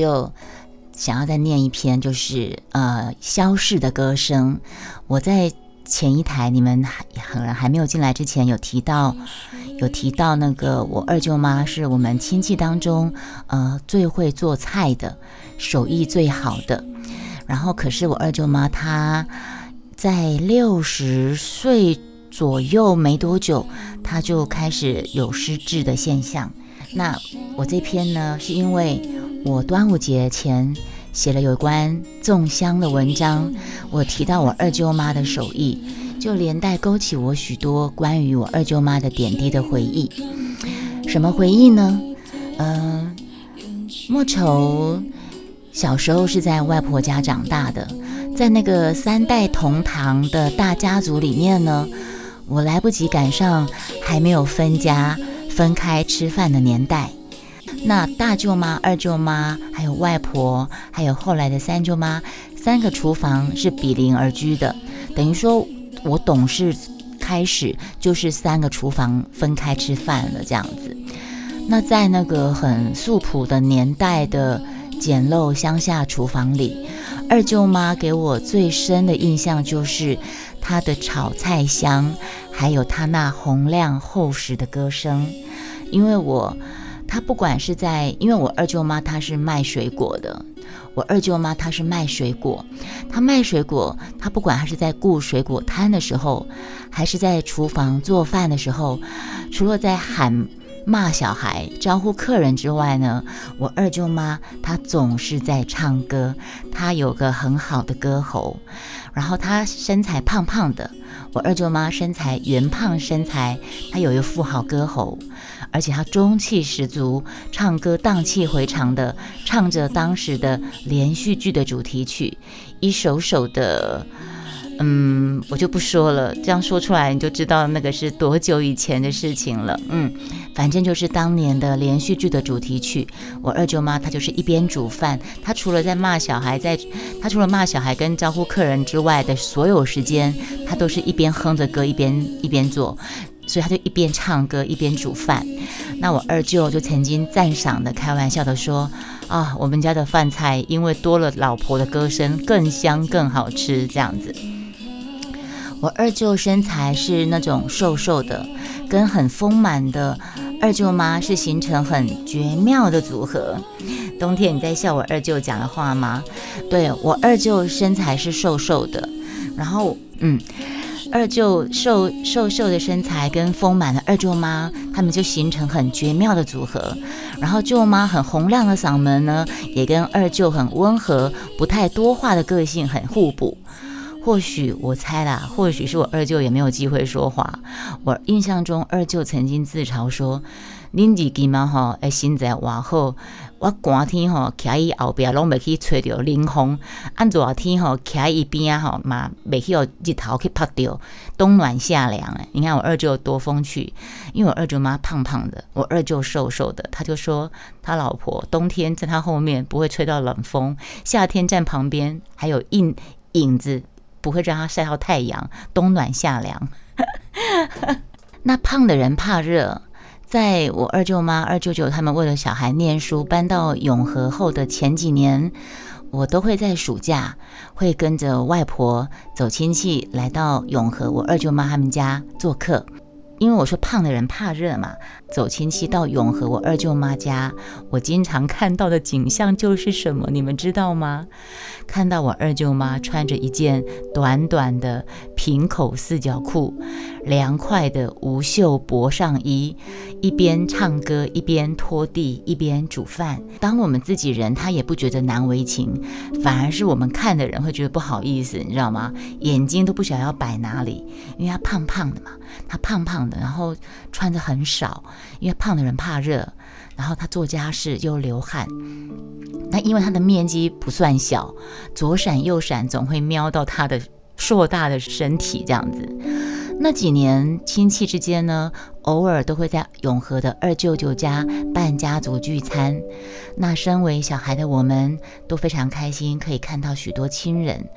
又想要再念一篇，就是呃消逝的歌声。我在前一台你们还还还没有进来之前，有提到有提到那个我二舅妈是我们亲戚当中呃最会做菜的，手艺最好的。然后可是我二舅妈她在六十岁左右没多久，她就开始有失智的现象。那我这篇呢，是因为。我端午节前写了有关粽香的文章，我提到我二舅妈的手艺，就连带勾起我许多关于我二舅妈的点滴的回忆。什么回忆呢？嗯，莫愁小时候是在外婆家长大的，在那个三代同堂的大家族里面呢，我来不及赶上还没有分家、分开吃饭的年代。那大舅妈、二舅妈，还有外婆，还有后来的三舅妈，三个厨房是比邻而居的，等于说我懂事开始就是三个厨房分开吃饭了这样子。那在那个很素朴的年代的简陋乡下厨房里，二舅妈给我最深的印象就是她的炒菜香，还有她那洪亮厚实的歌声，因为我。他不管是在，因为我二舅妈她是卖水果的，我二舅妈她是卖水果，她卖水果，她不管她是在雇水果摊的时候，还是在厨房做饭的时候，除了在喊骂小孩、招呼客人之外呢，我二舅妈她总是在唱歌，她有个很好的歌喉，然后她身材胖胖的，我二舅妈身材圆胖身材，她有一副好歌喉。而且他中气十足，唱歌荡气回肠的唱着当时的连续剧的主题曲，一首首的，嗯，我就不说了，这样说出来你就知道那个是多久以前的事情了。嗯，反正就是当年的连续剧的主题曲。我二舅妈她就是一边煮饭，她除了在骂小孩，在她除了骂小孩跟招呼客人之外的所有时间，她都是一边哼着歌一边一边做。所以他就一边唱歌一边煮饭。那我二舅就曾经赞赏的开玩笑的说：“啊，我们家的饭菜因为多了老婆的歌声，更香更好吃。”这样子。我二舅身材是那种瘦瘦的，跟很丰满的二舅妈是形成很绝妙的组合。冬天你在笑我二舅讲的话吗？对我二舅身材是瘦瘦的，然后嗯。二舅瘦瘦瘦的身材跟丰满的二舅妈，他们就形成很绝妙的组合。然后舅妈很洪亮的嗓门呢，也跟二舅很温和、不太多话的个性很互补。或许我猜啦，或许是我二舅也没有机会说话。我印象中，二舅曾经自嘲说：“恁二舅妈吼，诶，身材哇好。”我寒天吼，徛伊后壁拢袂去吹着冷风；按热天吼，徛伊边吼嘛，袂去互日头去晒着，冬暖夏凉诶。你看我二舅多风趣，因为我二舅妈胖胖的，我二舅瘦瘦的，他就说他老婆冬天在他后面不会吹到冷风，夏天站旁边还有影影子，不会让他晒到太阳，冬暖夏凉。那胖的人怕热。在我二舅妈、二舅舅他们为了小孩念书搬到永和后的前几年，我都会在暑假会跟着外婆走亲戚来到永和我二舅妈他们家做客。因为我说胖的人怕热嘛，走亲戚到永和我二舅妈家，我经常看到的景象就是什么？你们知道吗？看到我二舅妈穿着一件短短的平口四角裤，凉快的无袖薄上衣，一边唱歌一边拖地一边煮饭。当我们自己人，他也不觉得难为情，反而是我们看的人会觉得不好意思，你知道吗？眼睛都不晓得要摆哪里，因为他胖胖的嘛，他胖胖的。然后穿的很少，因为胖的人怕热。然后他做家事又流汗，那因为他的面积不算小，左闪右闪总会瞄到他的硕大的身体这样子。那几年亲戚之间呢，偶尔都会在永和的二舅舅家办家族聚餐。那身为小孩的我们都非常开心，可以看到许多亲人，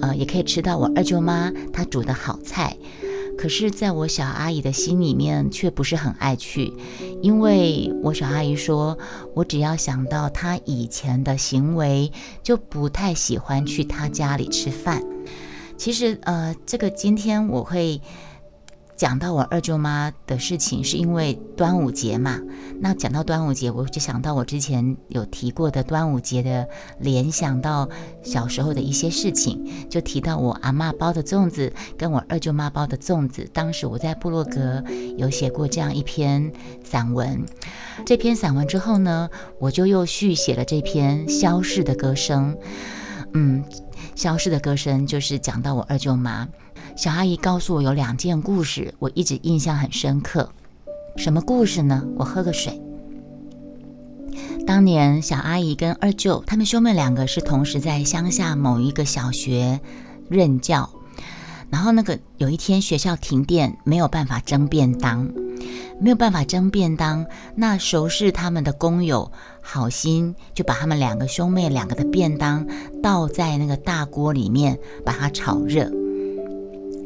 呃，也可以吃到我二舅妈她煮的好菜。可是在我小阿姨的心里面却不是很爱去，因为我小阿姨说，我只要想到她以前的行为，就不太喜欢去她家里吃饭。其实，呃，这个今天我会。讲到我二舅妈的事情，是因为端午节嘛。那讲到端午节，我就想到我之前有提过的端午节的联想到小时候的一些事情，就提到我阿妈包的粽子跟我二舅妈包的粽子。当时我在部落格有写过这样一篇散文，这篇散文之后呢，我就又续写了这篇消逝的歌声。嗯，消失的歌声就是讲到我二舅妈。小阿姨告诉我有两件故事，我一直印象很深刻。什么故事呢？我喝个水。当年小阿姨跟二舅他们兄妹两个是同时在乡下某一个小学任教，然后那个有一天学校停电，没有办法蒸便当，没有办法蒸便当，那熟识他们的工友好心就把他们两个兄妹两个的便当倒在那个大锅里面，把它炒热。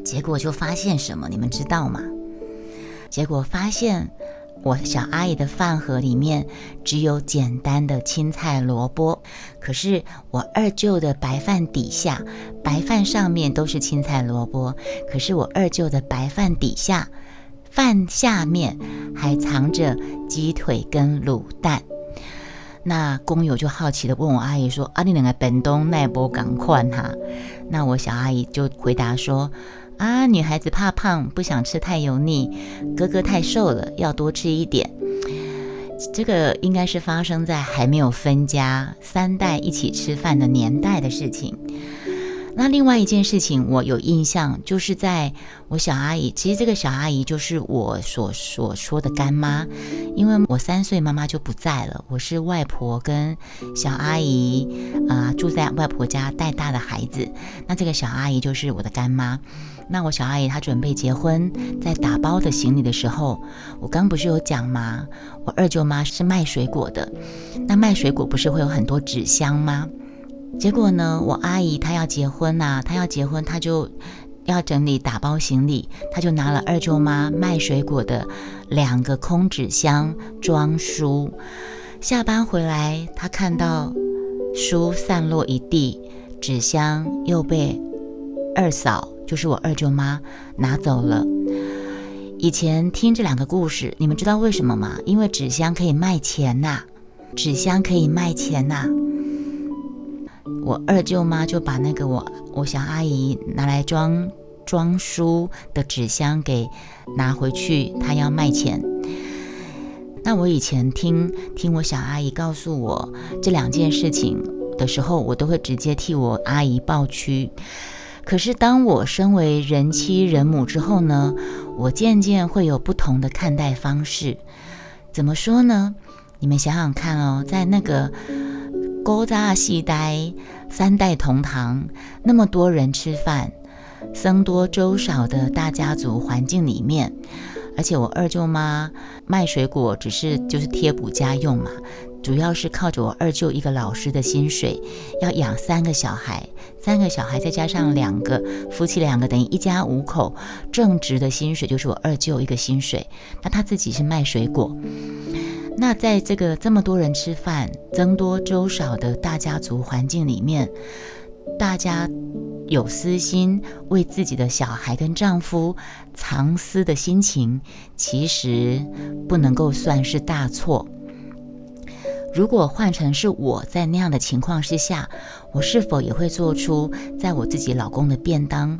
结果就发现什么，你们知道吗？结果发现我小阿姨的饭盒里面只有简单的青菜萝卜，可是我二舅的白饭底下，白饭上面都是青菜萝卜，可是我二舅的白饭底下，饭下面还藏着鸡腿跟卤蛋。那工友就好奇的问我阿姨说：“啊，你两个本东奈波赶快哈？”那我小阿姨就回答说。啊，女孩子怕胖，不想吃太油腻。哥哥太瘦了，要多吃一点。这个应该是发生在还没有分家、三代一起吃饭的年代的事情。那另外一件事情我有印象，就是在我小阿姨，其实这个小阿姨就是我所所说的干妈，因为我三岁妈妈就不在了，我是外婆跟小阿姨啊住在外婆家带大的孩子，那这个小阿姨就是我的干妈。那我小阿姨她准备结婚，在打包的行李的时候，我刚不是有讲吗？我二舅妈是卖水果的，那卖水果不是会有很多纸箱吗？结果呢，我阿姨她要结婚呐，她要结婚，她就要整理打包行李，她就拿了二舅妈卖水果的两个空纸箱装书。下班回来，她看到书散落一地，纸箱又被二嫂，就是我二舅妈拿走了。以前听这两个故事，你们知道为什么吗？因为纸箱可以卖钱呐，纸箱可以卖钱呐。我二舅妈就把那个我我小阿姨拿来装装书的纸箱给拿回去，她要卖钱。那我以前听听我小阿姨告诉我这两件事情的时候，我都会直接替我阿姨抱屈。可是当我身为人妻人母之后呢，我渐渐会有不同的看待方式。怎么说呢？你们想想看哦，在那个。勾扎细呆，三代同堂，那么多人吃饭，僧多粥少的大家族环境里面，而且我二舅妈卖水果只是就是贴补家用嘛，主要是靠着我二舅一个老师的薪水，要养三个小孩，三个小孩再加上两个夫妻两个，等于一家五口，正职的薪水就是我二舅一个薪水，那他自己是卖水果。那在这个这么多人吃饭、僧多粥少的大家族环境里面，大家有私心为自己的小孩跟丈夫藏私的心情，其实不能够算是大错。如果换成是我在那样的情况之下，我是否也会做出在我自己老公的便当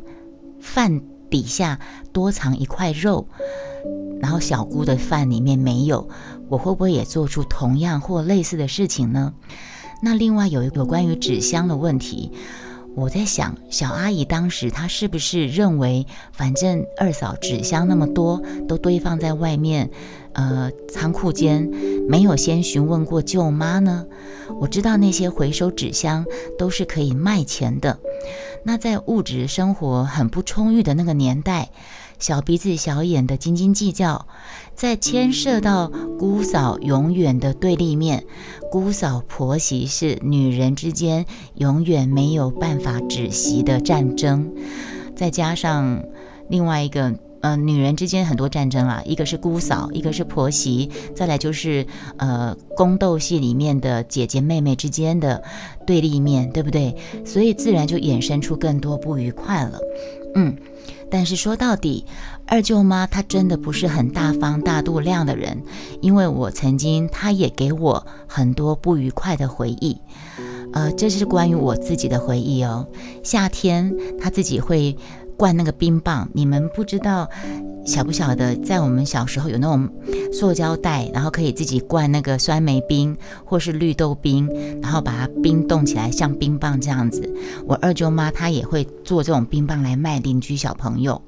饭底下多藏一块肉？然后小姑的饭里面没有，我会不会也做出同样或类似的事情呢？那另外有一个关于纸箱的问题，我在想，小阿姨当时她是不是认为，反正二嫂纸箱那么多都堆放在外面，呃，仓库间，没有先询问过舅妈呢？我知道那些回收纸箱都是可以卖钱的，那在物质生活很不充裕的那个年代。小鼻子小眼的斤斤计较，在牵涉到姑嫂永远的对立面，姑嫂婆媳是女人之间永远没有办法止息的战争。再加上另外一个呃，女人之间很多战争啊，一个是姑嫂，一个是婆媳，再来就是呃宫斗戏里面的姐姐妹妹之间的对立面，对不对？所以自然就衍生出更多不愉快了。嗯，但是说到底，二舅妈她真的不是很大方大度量的人，因为我曾经她也给我很多不愉快的回忆。呃，这是关于我自己的回忆哦。夏天她自己会。灌那个冰棒，你们不知道晓不晓得，在我们小时候有那种塑胶袋，然后可以自己灌那个酸梅冰或是绿豆冰，然后把它冰冻起来，像冰棒这样子。我二舅妈她也会做这种冰棒来卖邻居小朋友。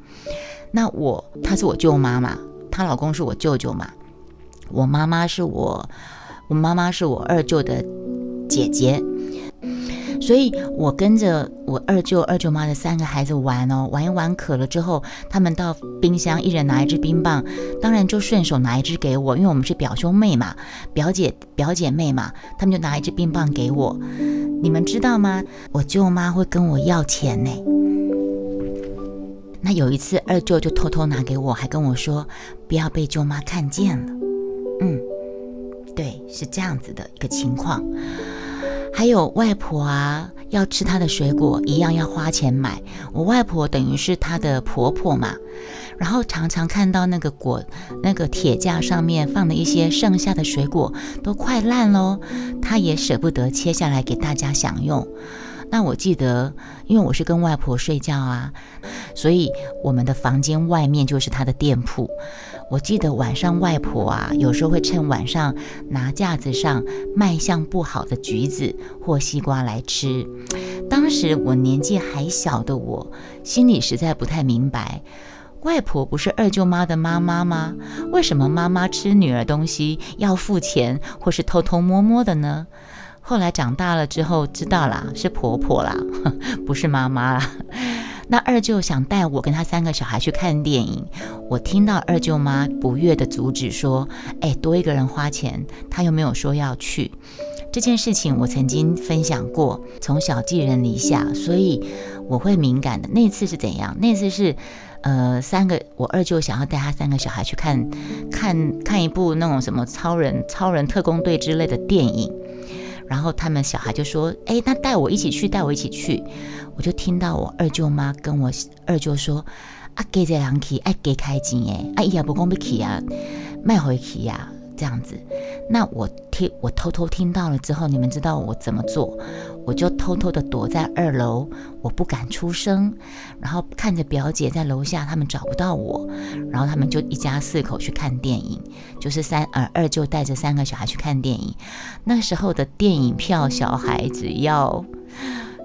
那我她是我舅妈嘛，她老公是我舅舅嘛，我妈妈是我，我妈妈是我二舅的姐姐。所以我跟着我二舅、二舅妈的三个孩子玩哦，玩一玩渴了之后，他们到冰箱一人拿一支冰棒，当然就顺手拿一支给我，因为我们是表兄妹嘛，表姐表姐妹嘛，他们就拿一支冰棒给我。你们知道吗？我舅妈会跟我要钱呢。那有一次二舅就偷偷拿给我，还跟我说不要被舅妈看见了。嗯，对，是这样子的一个情况。还有外婆啊，要吃她的水果，一样要花钱买。我外婆等于是她的婆婆嘛，然后常常看到那个果，那个铁架上面放的一些剩下的水果都快烂喽，她也舍不得切下来给大家享用。那我记得，因为我是跟外婆睡觉啊，所以我们的房间外面就是她的店铺。我记得晚上外婆啊，有时候会趁晚上拿架子上卖相不好的橘子或西瓜来吃。当时我年纪还小的我，心里实在不太明白，外婆不是二舅妈的妈妈吗？为什么妈妈吃女儿东西要付钱或是偷偷摸摸的呢？后来长大了之后知道啦，是婆婆啦，不是妈妈啦。那二舅想带我跟他三个小孩去看电影，我听到二舅妈不悦的阻止说：“哎，多一个人花钱，他又没有说要去。”这件事情我曾经分享过，从小寄人篱下，所以我会敏感的。那次是怎样？那次是，呃，三个我二舅想要带他三个小孩去看，看看一部那种什么超人、超人特工队之类的电影。然后他们小孩就说：“哎，那带我一起去，带我一起去。”我就听到我二舅妈跟我二舅说：“啊，给这两去，哎，给开金哎，啊，也不讲不起啊，卖回去呀，这样子。”那我听我偷偷听到了之后，你们知道我怎么做？我就偷偷的躲在二楼，我不敢出声，然后看着表姐在楼下，他们找不到我，然后他们就一家四口去看电影，就是三呃二舅带着三个小孩去看电影。那时候的电影票，小孩只要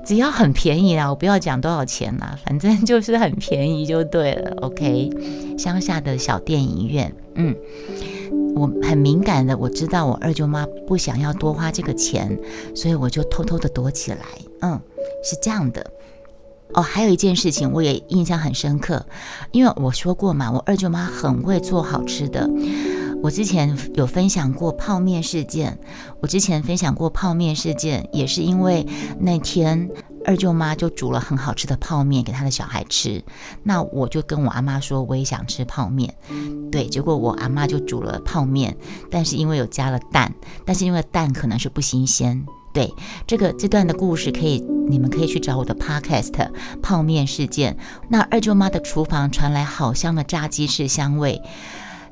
只要很便宜啦，我不要讲多少钱啦，反正就是很便宜就对了。OK，乡下的小电影院，嗯。我很敏感的，我知道我二舅妈不想要多花这个钱，所以我就偷偷的躲起来。嗯，是这样的。哦，还有一件事情我也印象很深刻，因为我说过嘛，我二舅妈很会做好吃的。我之前有分享过泡面事件，我之前分享过泡面事件，也是因为那天。二舅妈就煮了很好吃的泡面给她的小孩吃，那我就跟我阿妈说我也想吃泡面，对，结果我阿妈就煮了泡面，但是因为有加了蛋，但是因为蛋可能是不新鲜，对，这个这段的故事可以你们可以去找我的 podcast 泡面事件，那二舅妈的厨房传来好香的炸鸡翅香味。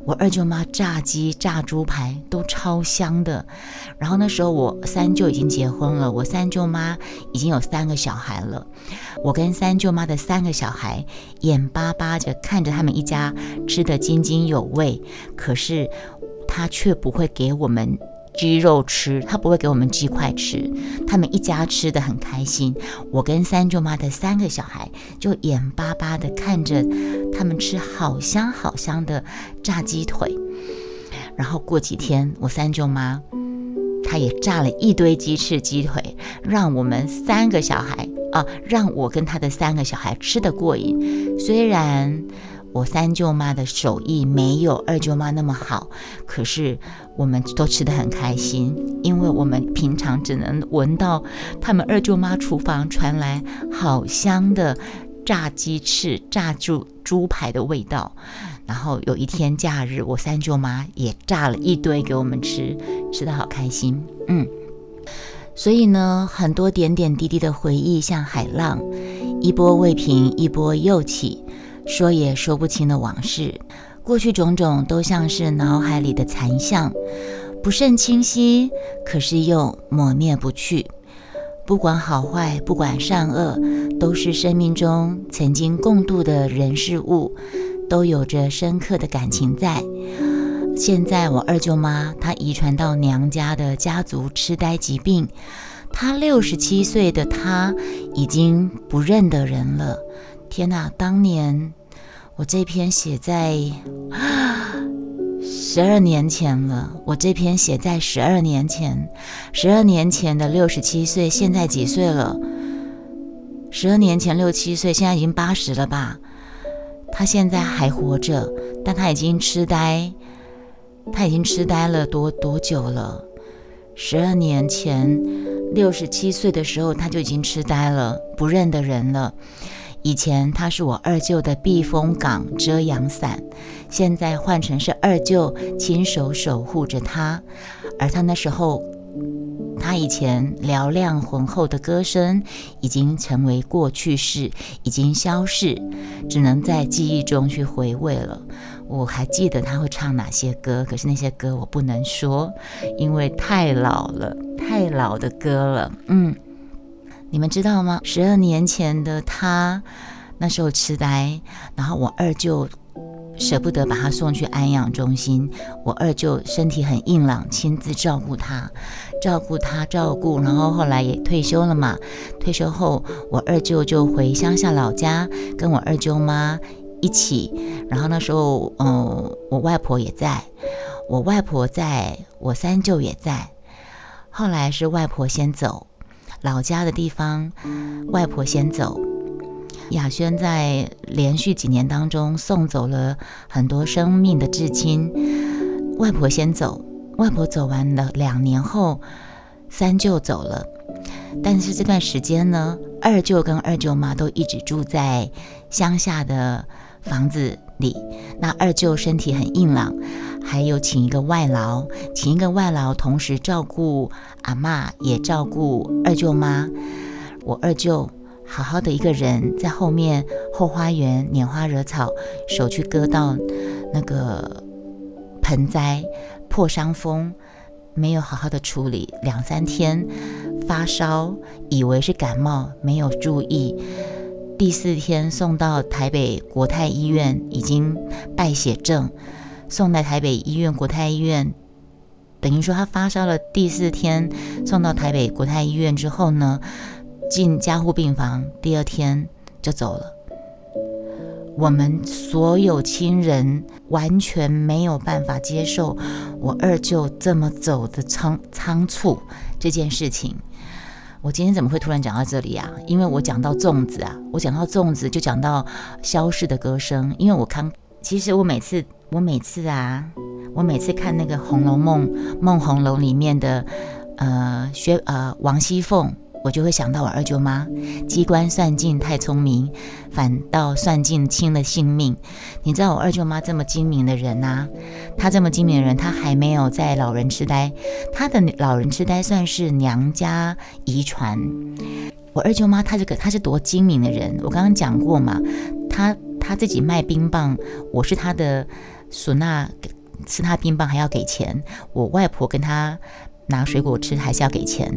我二舅妈炸鸡、炸猪排都超香的。然后那时候我三舅已经结婚了，我三舅妈已经有三个小孩了。我跟三舅妈的三个小孩眼巴巴着看着他们一家吃得津津有味，可是他却不会给我们。鸡肉吃，他不会给我们鸡块吃。他们一家吃的很开心，我跟三舅妈的三个小孩就眼巴巴的看着他们吃好香好香的炸鸡腿。然后过几天，我三舅妈她也炸了一堆鸡翅鸡腿，让我们三个小孩啊，让我跟他的三个小孩吃得过瘾。虽然。我三舅妈的手艺没有二舅妈那么好，可是我们都吃得很开心，因为我们平常只能闻到他们二舅妈厨房传来好香的炸鸡翅、炸猪猪排的味道。然后有一天假日，我三舅妈也炸了一堆给我们吃，吃的好开心。嗯，所以呢，很多点点滴滴的回忆像海浪，一波未平，一波又起，说也说不清的往事。过去种种都像是脑海里的残像，不甚清晰，可是又抹灭不去。不管好坏，不管善恶，都是生命中曾经共度的人事物，都有着深刻的感情在。现在我二舅妈她遗传到娘家的家族痴呆疾病，她六十七岁的她已经不认得人了。天哪，当年我这篇写在。十二年前了，我这篇写在十二年前，十二年前的六十七岁，现在几岁了？十二年前六七岁，现在已经八十了吧？他现在还活着，但他已经痴呆，他已经痴呆了多多久了？十二年前六十七岁的时候，他就已经痴呆了，不认得人了。以前他是我二舅的避风港、遮阳伞，现在换成是二舅亲手守护着他。而他那时候，他以前嘹亮浑厚的歌声已经成为过去式，已经消逝，只能在记忆中去回味了。我还记得他会唱哪些歌，可是那些歌我不能说，因为太老了，太老的歌了。嗯。你们知道吗？十二年前的他，那时候痴呆，然后我二舅舍不得把他送去安养中心。我二舅身体很硬朗，亲自照顾他，照顾他，照顾。然后后来也退休了嘛。退休后，我二舅就回乡下老家，跟我二舅妈一起。然后那时候，嗯，我外婆也在，我外婆在，我三舅也在。后来是外婆先走。老家的地方，外婆先走。雅轩在连续几年当中送走了很多生命的至亲。外婆先走，外婆走完了两年后，三舅走了。但是这段时间呢，二舅跟二舅妈都一直住在乡下的房子里。那二舅身体很硬朗。还有请一个外劳，请一个外劳，同时照顾阿妈，也照顾二舅妈。我二舅好好的一个人在后面后花园拈花惹草，手去割到那个盆栽破伤风，没有好好的处理，两三天发烧，以为是感冒，没有注意，第四天送到台北国泰医院，已经败血症。送到台北医院国泰医院，等于说他发烧了第四天，送到台北国泰医院之后呢，进加护病房，第二天就走了。我们所有亲人完全没有办法接受我二舅这么走的仓仓促这件事情。我今天怎么会突然讲到这里啊？因为我讲到粽子啊，我讲到粽子就讲到消逝的歌声，因为我看，其实我每次。我每次啊，我每次看那个《红楼梦》《梦红楼》里面的，呃，薛呃王熙凤，我就会想到我二舅妈，机关算尽太聪明，反倒算尽亲了性命。你知道我二舅妈这么精明的人呐，她这么精明的人，她还没有在老人痴呆，她的老人痴呆算是娘家遗传。我二舅妈她这个她是多精明的人，我刚刚讲过嘛，她她自己卖冰棒，我是她的。唢呐吃他冰棒还要给钱，我外婆跟他拿水果吃还是要给钱。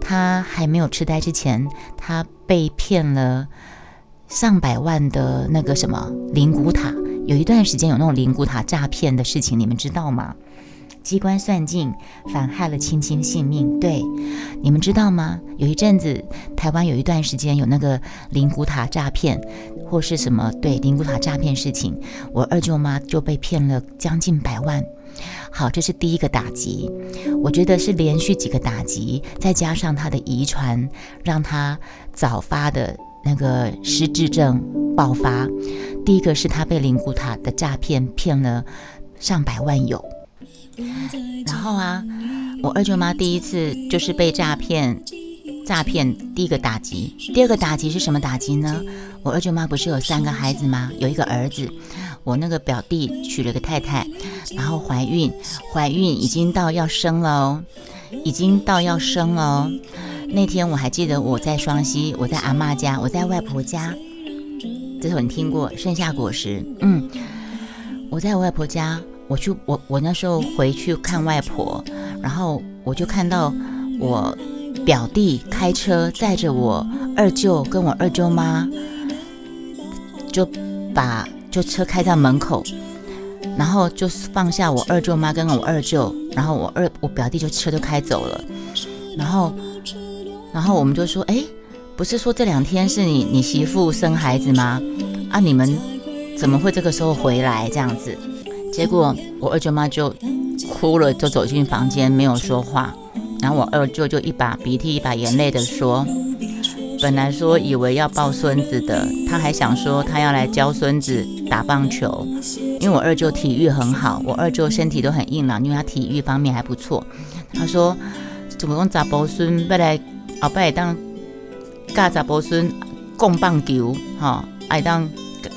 他还没有痴呆之前，他被骗了上百万的那个什么灵骨塔，有一段时间有那种灵骨塔诈骗的事情，你们知道吗？机关算尽，反害了亲亲性命。对，你们知道吗？有一阵子，台湾有一段时间有那个灵骨塔诈骗，或是什么对灵骨塔诈骗事情，我二舅妈就被骗了将近百万。好，这是第一个打击，我觉得是连续几个打击，再加上他的遗传，让他早发的那个失智症爆发。第一个是他被灵骨塔的诈骗骗了上百万有。然后啊，我二舅妈第一次就是被诈骗，诈骗第一个打击，第二个打击是什么打击呢？我二舅妈不是有三个孩子吗？有一个儿子，我那个表弟娶了个太太，然后怀孕，怀孕已经到要生了哦，已经到要生了哦。那天我还记得我在双溪，我在阿妈家，我在外婆家。这首你听过《盛夏果实》？嗯，我在外婆家，我去我我那时候回去看外婆，然后我就看到我表弟开车载着我二舅跟我二舅妈，就把就车开到门口，然后就放下我二舅妈跟我二舅，然后我二我表弟就车就开走了，然后然后我们就说，哎。不是说这两天是你你媳妇生孩子吗？啊，你们怎么会这个时候回来这样子？结果我二舅妈就哭了，就走进房间没有说话。然后我二舅就一把鼻涕一把眼泪的说：“本来说以为要抱孙子的，他还想说他要来教孙子打棒球，因为我二舅体育很好，我二舅身体都很硬朗，因为他体育方面还不错。他说怎么讲咋抱孙不来后摆当。”教查甫孙共棒球，哈，爱当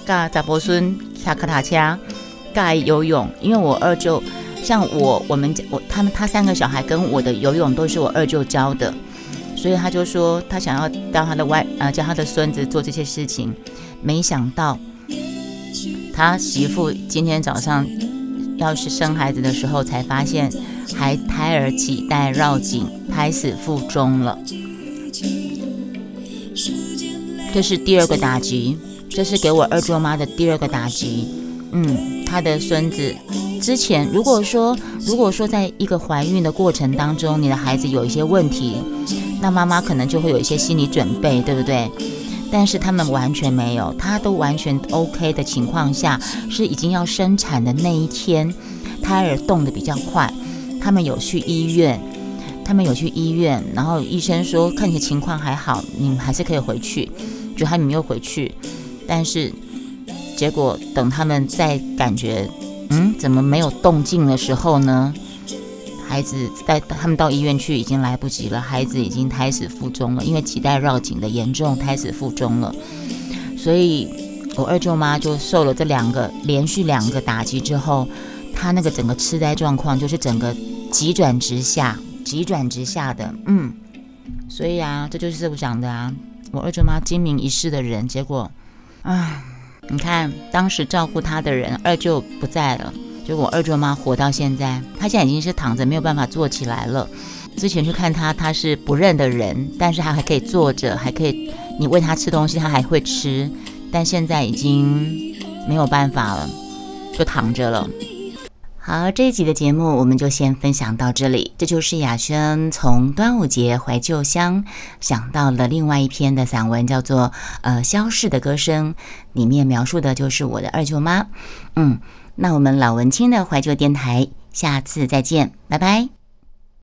教查甫孙骑脚踏车，教游泳。因为我二舅，像我，我们家我他们他三个小孩跟我的游泳都是我二舅教的，所以他就说他想要教他的外呃教他的孙子做这些事情。没想到他媳妇今天早上要是生孩子的时候，才发现还胎儿脐带绕颈，胎死腹中了。这是第二个打击，这是给我二舅妈的第二个打击。嗯，他的孙子之前如果说如果说在一个怀孕的过程当中，你的孩子有一些问题，那妈妈可能就会有一些心理准备，对不对？但是他们完全没有，他都完全 OK 的情况下，是已经要生产的那一天，胎儿动得比较快，他们有去医院，他们有去医院，然后医生说看起来情况还好，你们还是可以回去。就他们又回去，但是结果等他们在感觉嗯怎么没有动静的时候呢？孩子带他们到医院去已经来不及了，孩子已经胎死腹中了，因为脐带绕颈的严重，胎死腹中了。所以我二舅妈就受了这两个连续两个打击之后，她那个整个痴呆状况就是整个急转直下，急转直下的，嗯。所以啊，这就是我讲的啊。我二舅妈精明一世的人，结果，啊，你看当时照顾他的人二舅不在了，就我二舅妈活到现在，他现在已经是躺着没有办法坐起来了。之前去看他，他是不认的人，但是他还可以坐着，还可以你喂他吃东西，他还会吃，但现在已经没有办法了，就躺着了。好，这一集的节目我们就先分享到这里。这就是雅轩从端午节怀旧乡想到了另外一篇的散文，叫做《呃消逝的歌声》，里面描述的就是我的二舅妈。嗯，那我们老文青的怀旧电台，下次再见，拜拜。